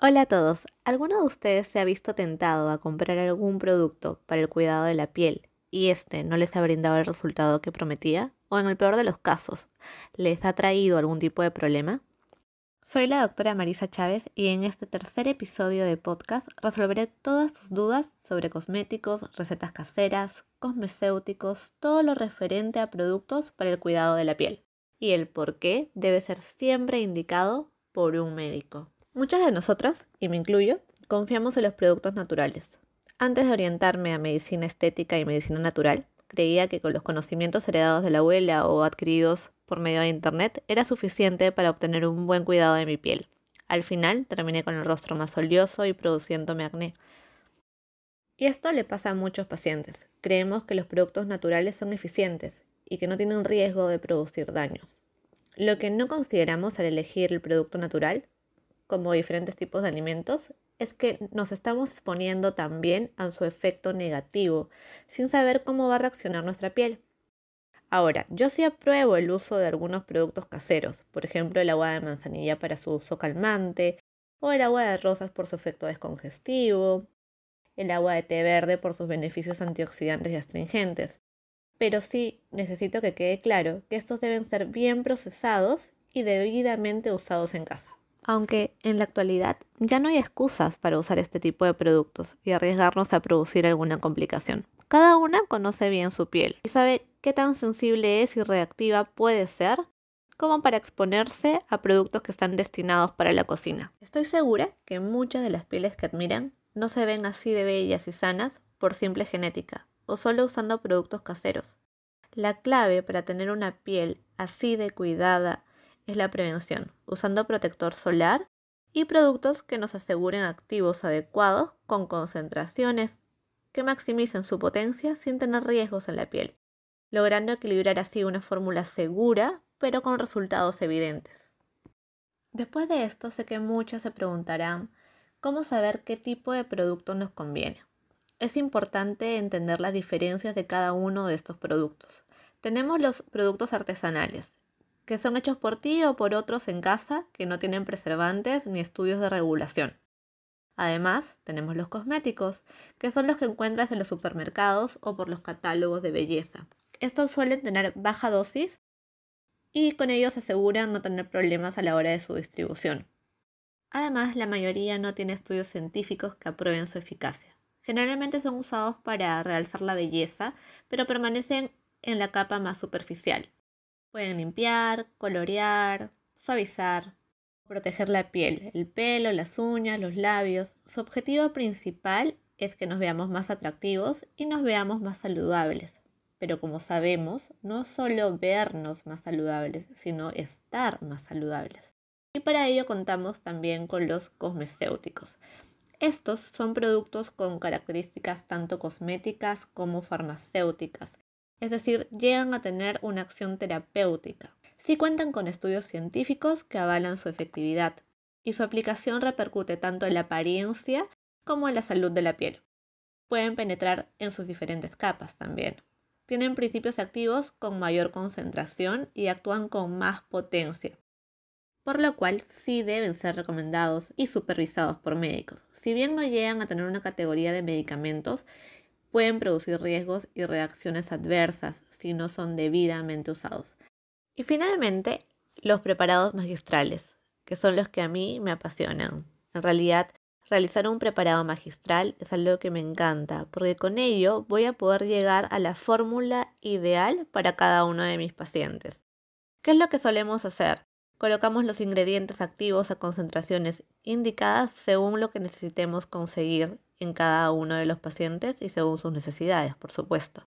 Hola a todos. ¿Alguno de ustedes se ha visto tentado a comprar algún producto para el cuidado de la piel y este no les ha brindado el resultado que prometía? ¿O en el peor de los casos, les ha traído algún tipo de problema? Soy la doctora Marisa Chávez y en este tercer episodio de podcast resolveré todas sus dudas sobre cosméticos, recetas caseras, cosmecéuticos, todo lo referente a productos para el cuidado de la piel y el por qué debe ser siempre indicado por un médico. Muchas de nosotras, y me incluyo, confiamos en los productos naturales. Antes de orientarme a medicina estética y medicina natural, creía que con los conocimientos heredados de la abuela o adquiridos por medio de internet era suficiente para obtener un buen cuidado de mi piel. Al final terminé con el rostro más oleoso y produciéndome acné. Y esto le pasa a muchos pacientes. Creemos que los productos naturales son eficientes y que no tienen riesgo de producir daños. Lo que no consideramos al elegir el producto natural como diferentes tipos de alimentos, es que nos estamos exponiendo también a su efecto negativo, sin saber cómo va a reaccionar nuestra piel. Ahora, yo sí apruebo el uso de algunos productos caseros, por ejemplo el agua de manzanilla para su uso calmante, o el agua de rosas por su efecto descongestivo, el agua de té verde por sus beneficios antioxidantes y astringentes. Pero sí necesito que quede claro que estos deben ser bien procesados y debidamente usados en casa aunque en la actualidad ya no hay excusas para usar este tipo de productos y arriesgarnos a producir alguna complicación. Cada una conoce bien su piel y sabe qué tan sensible es y reactiva puede ser como para exponerse a productos que están destinados para la cocina. Estoy segura que muchas de las pieles que admiran no se ven así de bellas y sanas por simple genética o solo usando productos caseros. La clave para tener una piel así de cuidada es la prevención, usando protector solar y productos que nos aseguren activos adecuados con concentraciones que maximicen su potencia sin tener riesgos en la piel, logrando equilibrar así una fórmula segura pero con resultados evidentes. Después de esto sé que muchas se preguntarán cómo saber qué tipo de producto nos conviene. Es importante entender las diferencias de cada uno de estos productos. Tenemos los productos artesanales, que son hechos por ti o por otros en casa que no tienen preservantes ni estudios de regulación. Además, tenemos los cosméticos, que son los que encuentras en los supermercados o por los catálogos de belleza. Estos suelen tener baja dosis y con ellos aseguran no tener problemas a la hora de su distribución. Además, la mayoría no tiene estudios científicos que aprueben su eficacia. Generalmente son usados para realzar la belleza, pero permanecen en la capa más superficial. Pueden limpiar, colorear, suavizar, proteger la piel, el pelo, las uñas, los labios. Su objetivo principal es que nos veamos más atractivos y nos veamos más saludables. Pero como sabemos, no solo vernos más saludables, sino estar más saludables. Y para ello contamos también con los cosmecéuticos. Estos son productos con características tanto cosméticas como farmacéuticas es decir, llegan a tener una acción terapéutica. Si cuentan con estudios científicos que avalan su efectividad y su aplicación repercute tanto en la apariencia como en la salud de la piel. Pueden penetrar en sus diferentes capas también. Tienen principios activos con mayor concentración y actúan con más potencia, por lo cual sí deben ser recomendados y supervisados por médicos. Si bien no llegan a tener una categoría de medicamentos, pueden producir riesgos y reacciones adversas si no son debidamente usados. Y finalmente, los preparados magistrales, que son los que a mí me apasionan. En realidad, realizar un preparado magistral es algo que me encanta, porque con ello voy a poder llegar a la fórmula ideal para cada uno de mis pacientes. ¿Qué es lo que solemos hacer? Colocamos los ingredientes activos a concentraciones indicadas según lo que necesitemos conseguir en cada uno de los pacientes y según sus necesidades, por supuesto.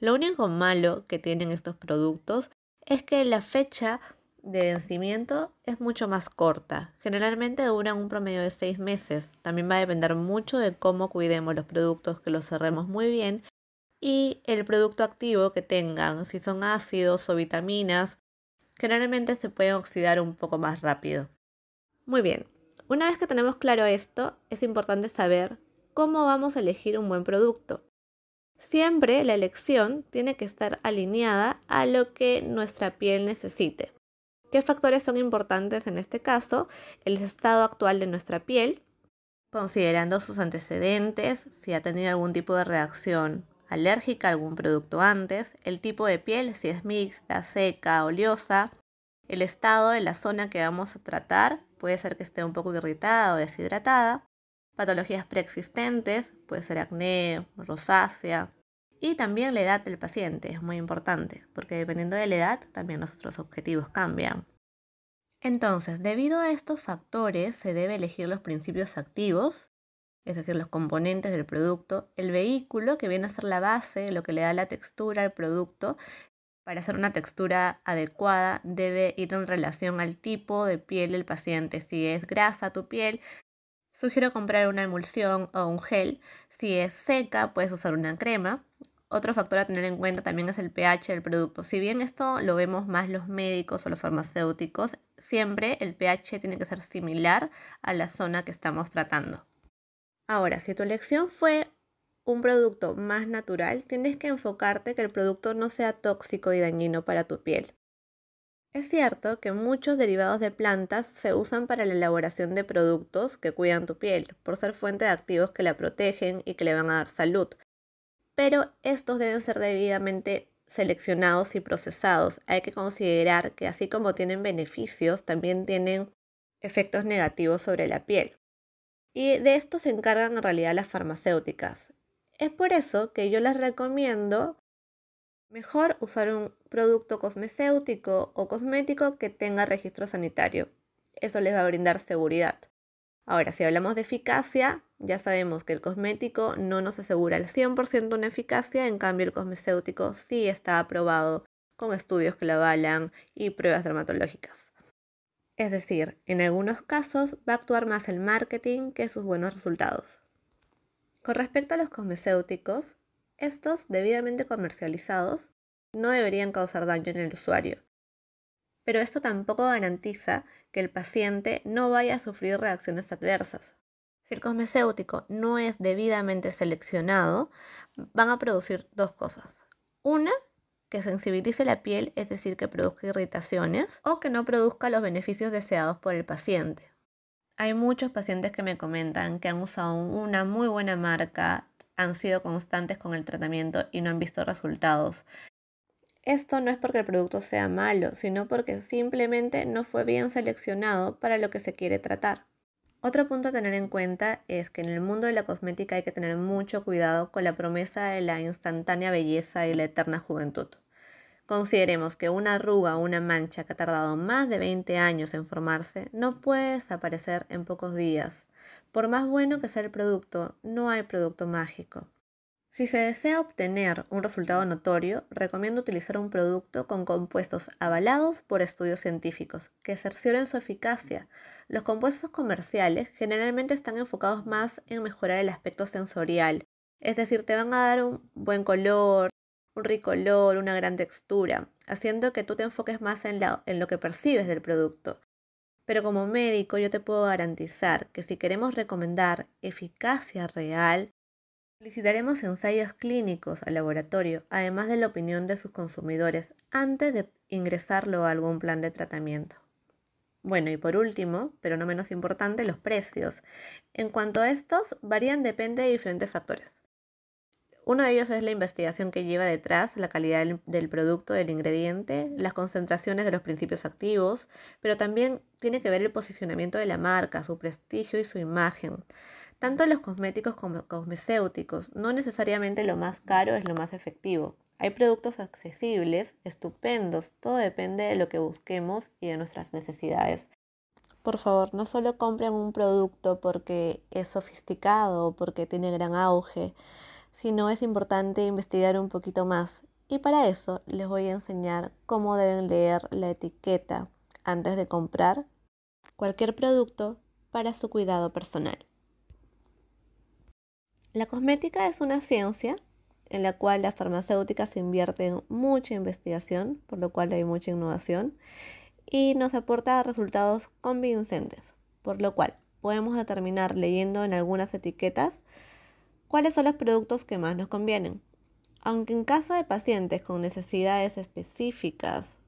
Lo único malo que tienen estos productos es que la fecha de vencimiento es mucho más corta. Generalmente duran un promedio de seis meses. También va a depender mucho de cómo cuidemos los productos, que los cerremos muy bien y el producto activo que tengan, si son ácidos o vitaminas, generalmente se pueden oxidar un poco más rápido. Muy bien, una vez que tenemos claro esto, es importante saber cómo vamos a elegir un buen producto. Siempre la elección tiene que estar alineada a lo que nuestra piel necesite. ¿Qué factores son importantes en este caso? El estado actual de nuestra piel, considerando sus antecedentes, si ha tenido algún tipo de reacción alérgica a algún producto antes, el tipo de piel, si es mixta, seca, oleosa, el estado de la zona que vamos a tratar, puede ser que esté un poco irritada o deshidratada, patologías preexistentes, puede ser acné, rosácea, y también la edad del paciente es muy importante, porque dependiendo de la edad también nuestros objetivos cambian. Entonces, debido a estos factores, se debe elegir los principios activos es decir, los componentes del producto, el vehículo, que viene a ser la base, lo que le da la textura al producto. Para hacer una textura adecuada debe ir en relación al tipo de piel del paciente. Si es grasa tu piel, sugiero comprar una emulsión o un gel. Si es seca, puedes usar una crema. Otro factor a tener en cuenta también es el pH del producto. Si bien esto lo vemos más los médicos o los farmacéuticos, siempre el pH tiene que ser similar a la zona que estamos tratando. Ahora, si tu elección fue un producto más natural, tienes que enfocarte que el producto no sea tóxico y dañino para tu piel. Es cierto que muchos derivados de plantas se usan para la elaboración de productos que cuidan tu piel, por ser fuente de activos que la protegen y que le van a dar salud. Pero estos deben ser debidamente seleccionados y procesados. Hay que considerar que así como tienen beneficios, también tienen efectos negativos sobre la piel. Y de esto se encargan en realidad las farmacéuticas. Es por eso que yo les recomiendo mejor usar un producto cosmecéutico o cosmético que tenga registro sanitario. Eso les va a brindar seguridad. Ahora, si hablamos de eficacia, ya sabemos que el cosmético no nos asegura el 100% una eficacia, en cambio el cosmecéutico sí está aprobado con estudios que lo avalan y pruebas dermatológicas. Es decir, en algunos casos va a actuar más el marketing que sus buenos resultados. Con respecto a los cosmecéuticos, estos debidamente comercializados no deberían causar daño en el usuario. Pero esto tampoco garantiza que el paciente no vaya a sufrir reacciones adversas. Si el cosmecéutico no es debidamente seleccionado, van a producir dos cosas. Una, que sensibilice la piel, es decir, que produzca irritaciones, o que no produzca los beneficios deseados por el paciente. Hay muchos pacientes que me comentan que han usado una muy buena marca, han sido constantes con el tratamiento y no han visto resultados. Esto no es porque el producto sea malo, sino porque simplemente no fue bien seleccionado para lo que se quiere tratar. Otro punto a tener en cuenta es que en el mundo de la cosmética hay que tener mucho cuidado con la promesa de la instantánea belleza y la eterna juventud. Consideremos que una arruga o una mancha que ha tardado más de 20 años en formarse no puede desaparecer en pocos días. Por más bueno que sea el producto, no hay producto mágico. Si se desea obtener un resultado notorio, recomiendo utilizar un producto con compuestos avalados por estudios científicos que cercioren su eficacia. Los compuestos comerciales generalmente están enfocados más en mejorar el aspecto sensorial, es decir, te van a dar un buen color, un rico olor, una gran textura, haciendo que tú te enfoques más en, en lo que percibes del producto. Pero como médico yo te puedo garantizar que si queremos recomendar eficacia real, Solicitaremos ensayos clínicos al laboratorio, además de la opinión de sus consumidores, antes de ingresarlo a algún plan de tratamiento. Bueno, y por último, pero no menos importante, los precios. En cuanto a estos, varían depende de diferentes factores. Uno de ellos es la investigación que lleva detrás la calidad del, producto, del ingrediente, las concentraciones de los principios activos, pero también tiene que ver el posicionamiento de la marca, su prestigio y su imagen. Tanto los cosméticos como cosmecéuticos, no necesariamente lo más caro es lo más efectivo. Hay productos accesibles, estupendos, todo depende de lo que busquemos y de nuestras necesidades. Por favor, no solo compren un producto porque es sofisticado o porque tiene gran auge, sino es importante investigar un poquito más. Y para eso les voy a enseñar cómo deben leer la etiqueta antes de comprar cualquier producto para su cuidado personal. La cosmética es una ciencia en la cual las farmacéuticas invierten mucha investigación, por lo cual hay mucha innovación, y nos aporta resultados convincentes, por lo cual podemos determinar leyendo en algunas etiquetas cuáles son los productos que más nos convienen. Aunque en caso de pacientes con necesidades específicas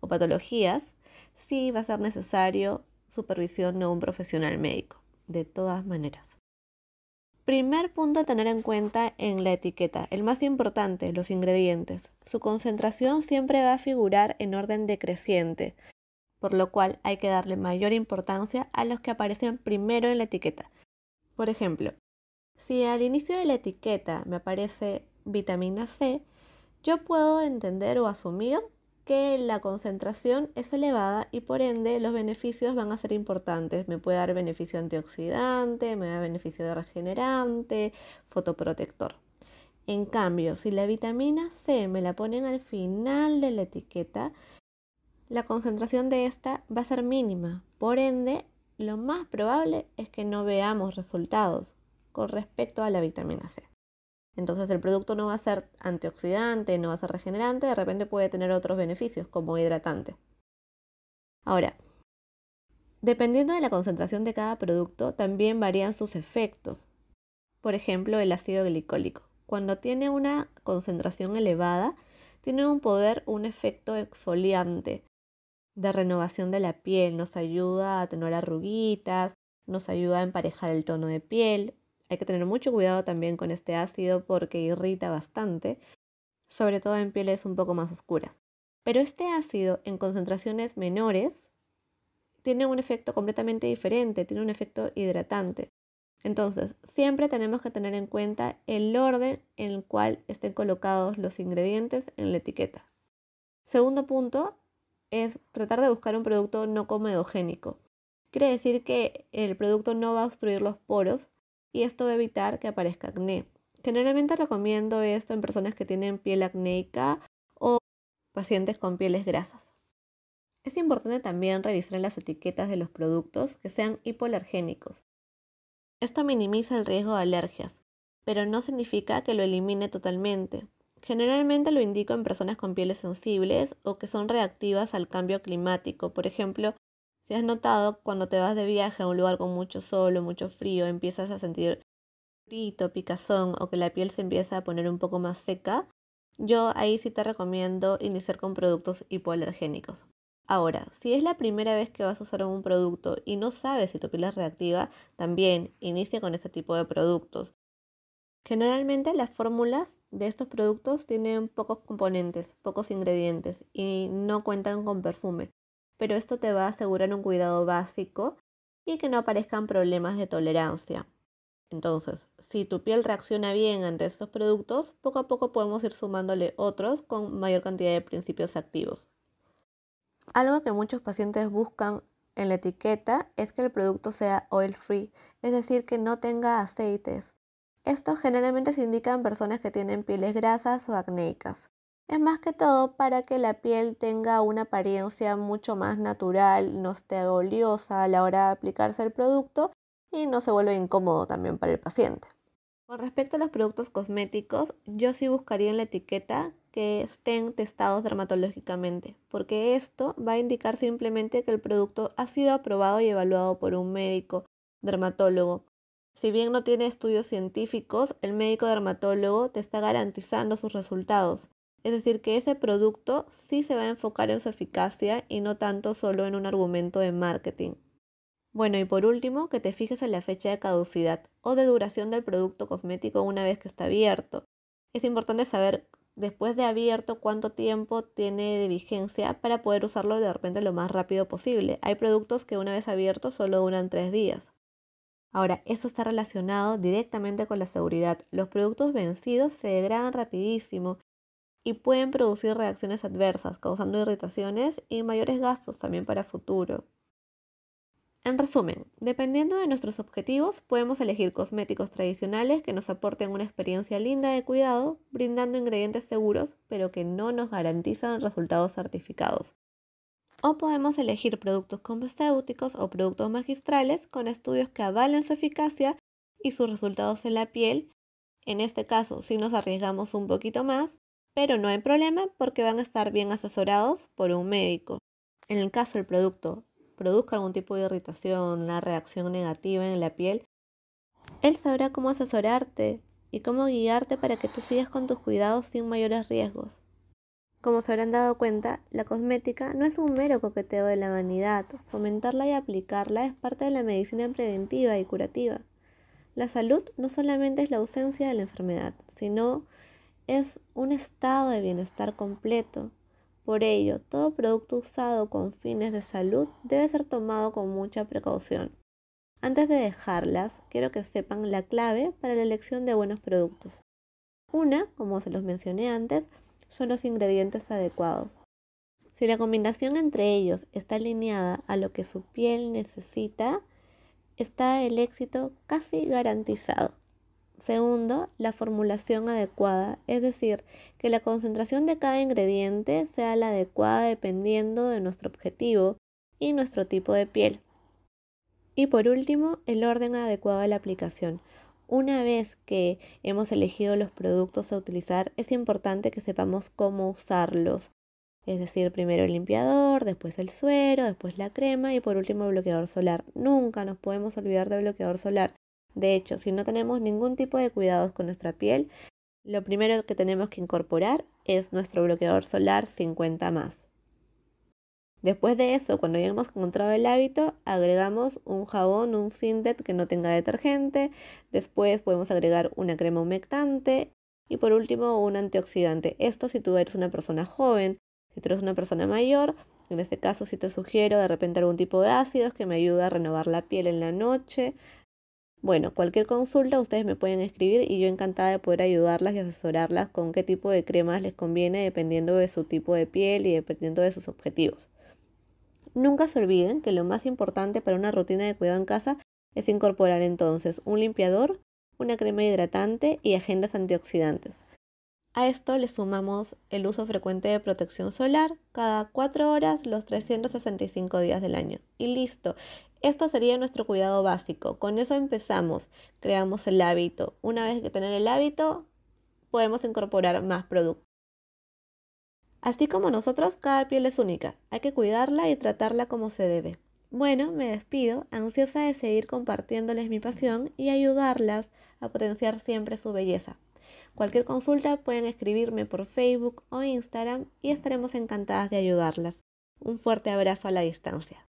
o patologías, sí va a ser necesario supervisión de un profesional médico, de todas maneras. Primer punto a tener en cuenta en la etiqueta, el más importante, los ingredientes. Su concentración siempre va a figurar en orden decreciente, por lo cual hay que darle mayor importancia a los que aparecen primero en la etiqueta. Por ejemplo, si al inicio de la etiqueta me aparece vitamina C, yo puedo entender o asumir que la concentración es elevada y por ende los beneficios van a ser importantes. Me puede dar beneficio antioxidante, me da beneficio de regenerante, fotoprotector. En cambio, si la vitamina C me la ponen al final de la etiqueta, la concentración de esta va a ser mínima. Por ende, lo más probable es que no veamos resultados con respecto a la vitamina C. Entonces el producto no va a ser antioxidante, no va a ser regenerante, de repente puede tener otros beneficios como hidratante. Ahora, dependiendo de la concentración de cada producto, también varían sus efectos. Por ejemplo, el ácido glicólico. Cuando tiene una concentración elevada, tiene un poder, un efecto exfoliante de renovación de la piel, nos ayuda a tener arruguitas, nos ayuda a emparejar el tono de piel, hay que tener mucho cuidado también con este ácido porque irrita bastante, sobre todo en pieles un poco más oscuras. Pero este ácido en concentraciones menores tiene un efecto completamente diferente, tiene un efecto hidratante. Entonces, siempre tenemos que tener en cuenta el orden en el cual estén colocados los ingredientes en la etiqueta. Segundo punto es tratar de buscar un producto no comedogénico. Quiere decir que el producto no va a obstruir los poros y esto va a evitar que aparezca acné. Generalmente recomiendo esto en personas que tienen piel acnéica o pacientes con pieles grasas. Es importante también revisar las etiquetas de los productos que sean hipoalergénicos. Esto minimiza el riesgo de alergias, pero no significa que lo elimine totalmente. Generalmente lo indico en personas con pieles sensibles o que son reactivas al cambio climático, por ejemplo, si has notado, cuando te vas de viaje a un lugar con mucho sol o mucho frío, empiezas a sentir frito, picazón o que la piel se empieza a poner un poco más seca, yo ahí sí te recomiendo iniciar con productos hipoalergénicos. Ahora, si es la primera vez que vas a usar un producto y no sabes si tu piel es reactiva, también inicia con ese tipo de productos. Generalmente las fórmulas de estos productos tienen pocos componentes, pocos ingredientes y no cuentan con perfume pero esto te va a asegurar un cuidado básico y que no aparezcan problemas de tolerancia. Entonces, si tu piel reacciona bien ante estos productos, poco a poco podemos ir sumándole otros con mayor cantidad de principios activos. Algo que muchos pacientes buscan en la etiqueta es que el producto sea oil free, es decir, que no tenga aceites. Esto generalmente se indica en personas que tienen pieles grasas o acnéicas. Es más que todo para que la piel tenga una apariencia mucho más natural, no esté oleosa a la hora de aplicarse el producto y no se vuelva incómodo también para el paciente. Con respecto a los productos cosméticos, yo sí buscaría en la etiqueta que estén testados dermatológicamente, porque esto va a indicar simplemente que el producto ha sido aprobado y evaluado por un médico dermatólogo. Si bien no tiene estudios científicos, el médico dermatólogo te está garantizando sus resultados. Es decir, que ese producto sí se va a enfocar en su eficacia y no tanto solo en un argumento de marketing. Bueno, y por último, que te fijes en la fecha de caducidad o de duración del producto cosmético una vez que está abierto. Es importante saber después de abierto cuánto tiempo tiene de vigencia para poder usarlo de repente lo más rápido posible. Hay productos que una vez abiertos solo duran tres días. Ahora, eso está relacionado directamente con la seguridad. Los productos vencidos se degradan rapidísimo y pueden producir reacciones adversas, causando irritaciones y mayores gastos también para futuro. En resumen, dependiendo de nuestros objetivos, podemos elegir cosméticos tradicionales que nos aporten una experiencia linda de cuidado, brindando ingredientes seguros, pero que no nos garantizan resultados certificados. O podemos elegir productos farmacéuticos o productos magistrales con estudios que avalen su eficacia y sus resultados en la piel. En este caso, si nos arriesgamos un poquito más, pero no hay problema porque van a estar bien asesorados por un médico. En el caso del producto produzca algún tipo de irritación, una reacción negativa en la piel, él sabrá cómo asesorarte y cómo guiarte para que tú sigas con tus cuidados sin mayores riesgos. Como se habrán dado cuenta, la cosmética no es un mero coqueteo de la vanidad. Fomentarla y aplicarla es parte de la medicina preventiva y curativa. La salud no solamente es la ausencia de la enfermedad, sino es un estado de bienestar completo. Por ello, todo producto usado con fines de salud debe ser tomado con mucha precaución. Antes de dejarlas, quiero que sepan la clave para la elección de buenos productos. Una, como se los mencioné antes, son los ingredientes adecuados. Si la combinación entre ellos está alineada a lo que su piel necesita, está el éxito casi garantizado. Segundo, la formulación adecuada, es decir, que la concentración de cada ingrediente sea la adecuada dependiendo de nuestro objetivo y nuestro tipo de piel. Y por último, el orden adecuado de la aplicación. Una vez que hemos elegido los productos a utilizar, es importante que sepamos cómo usarlos. Es decir, primero el limpiador, después el suero, después la crema y por último el bloqueador solar. Nunca nos podemos olvidar del bloqueador solar. De hecho, si no tenemos ningún tipo de cuidados con nuestra piel, lo primero que tenemos que incorporar es nuestro bloqueador solar 50 más. Después de eso, cuando ya hemos encontrado el hábito, agregamos un jabón, un Sindet que no tenga detergente. Después podemos agregar una crema humectante. Y por último, un antioxidante. Esto si tú eres una persona joven. Si tú eres una persona mayor, en este caso sí te sugiero de repente algún tipo de ácidos que me ayuda a renovar la piel en la noche. Bueno, cualquier consulta ustedes me pueden escribir y yo encantada de poder ayudarlas y asesorarlas con qué tipo de cremas les conviene dependiendo de su tipo de piel y dependiendo de sus objetivos. Nunca se olviden que lo más importante para una rutina de cuidado en casa es incorporar entonces un limpiador, una crema hidratante y agendas antioxidantes. A esto le sumamos el uso frecuente de protección solar cada 4 horas los 365 días del año. Y listo. Esto sería nuestro cuidado básico. Con eso empezamos. Creamos el hábito. Una vez que tener el hábito, podemos incorporar más productos. Así como nosotros, cada piel es única. Hay que cuidarla y tratarla como se debe. Bueno, me despido, ansiosa de seguir compartiéndoles mi pasión y ayudarlas a potenciar siempre su belleza. Cualquier consulta pueden escribirme por Facebook o Instagram y estaremos encantadas de ayudarlas. Un fuerte abrazo a la distancia.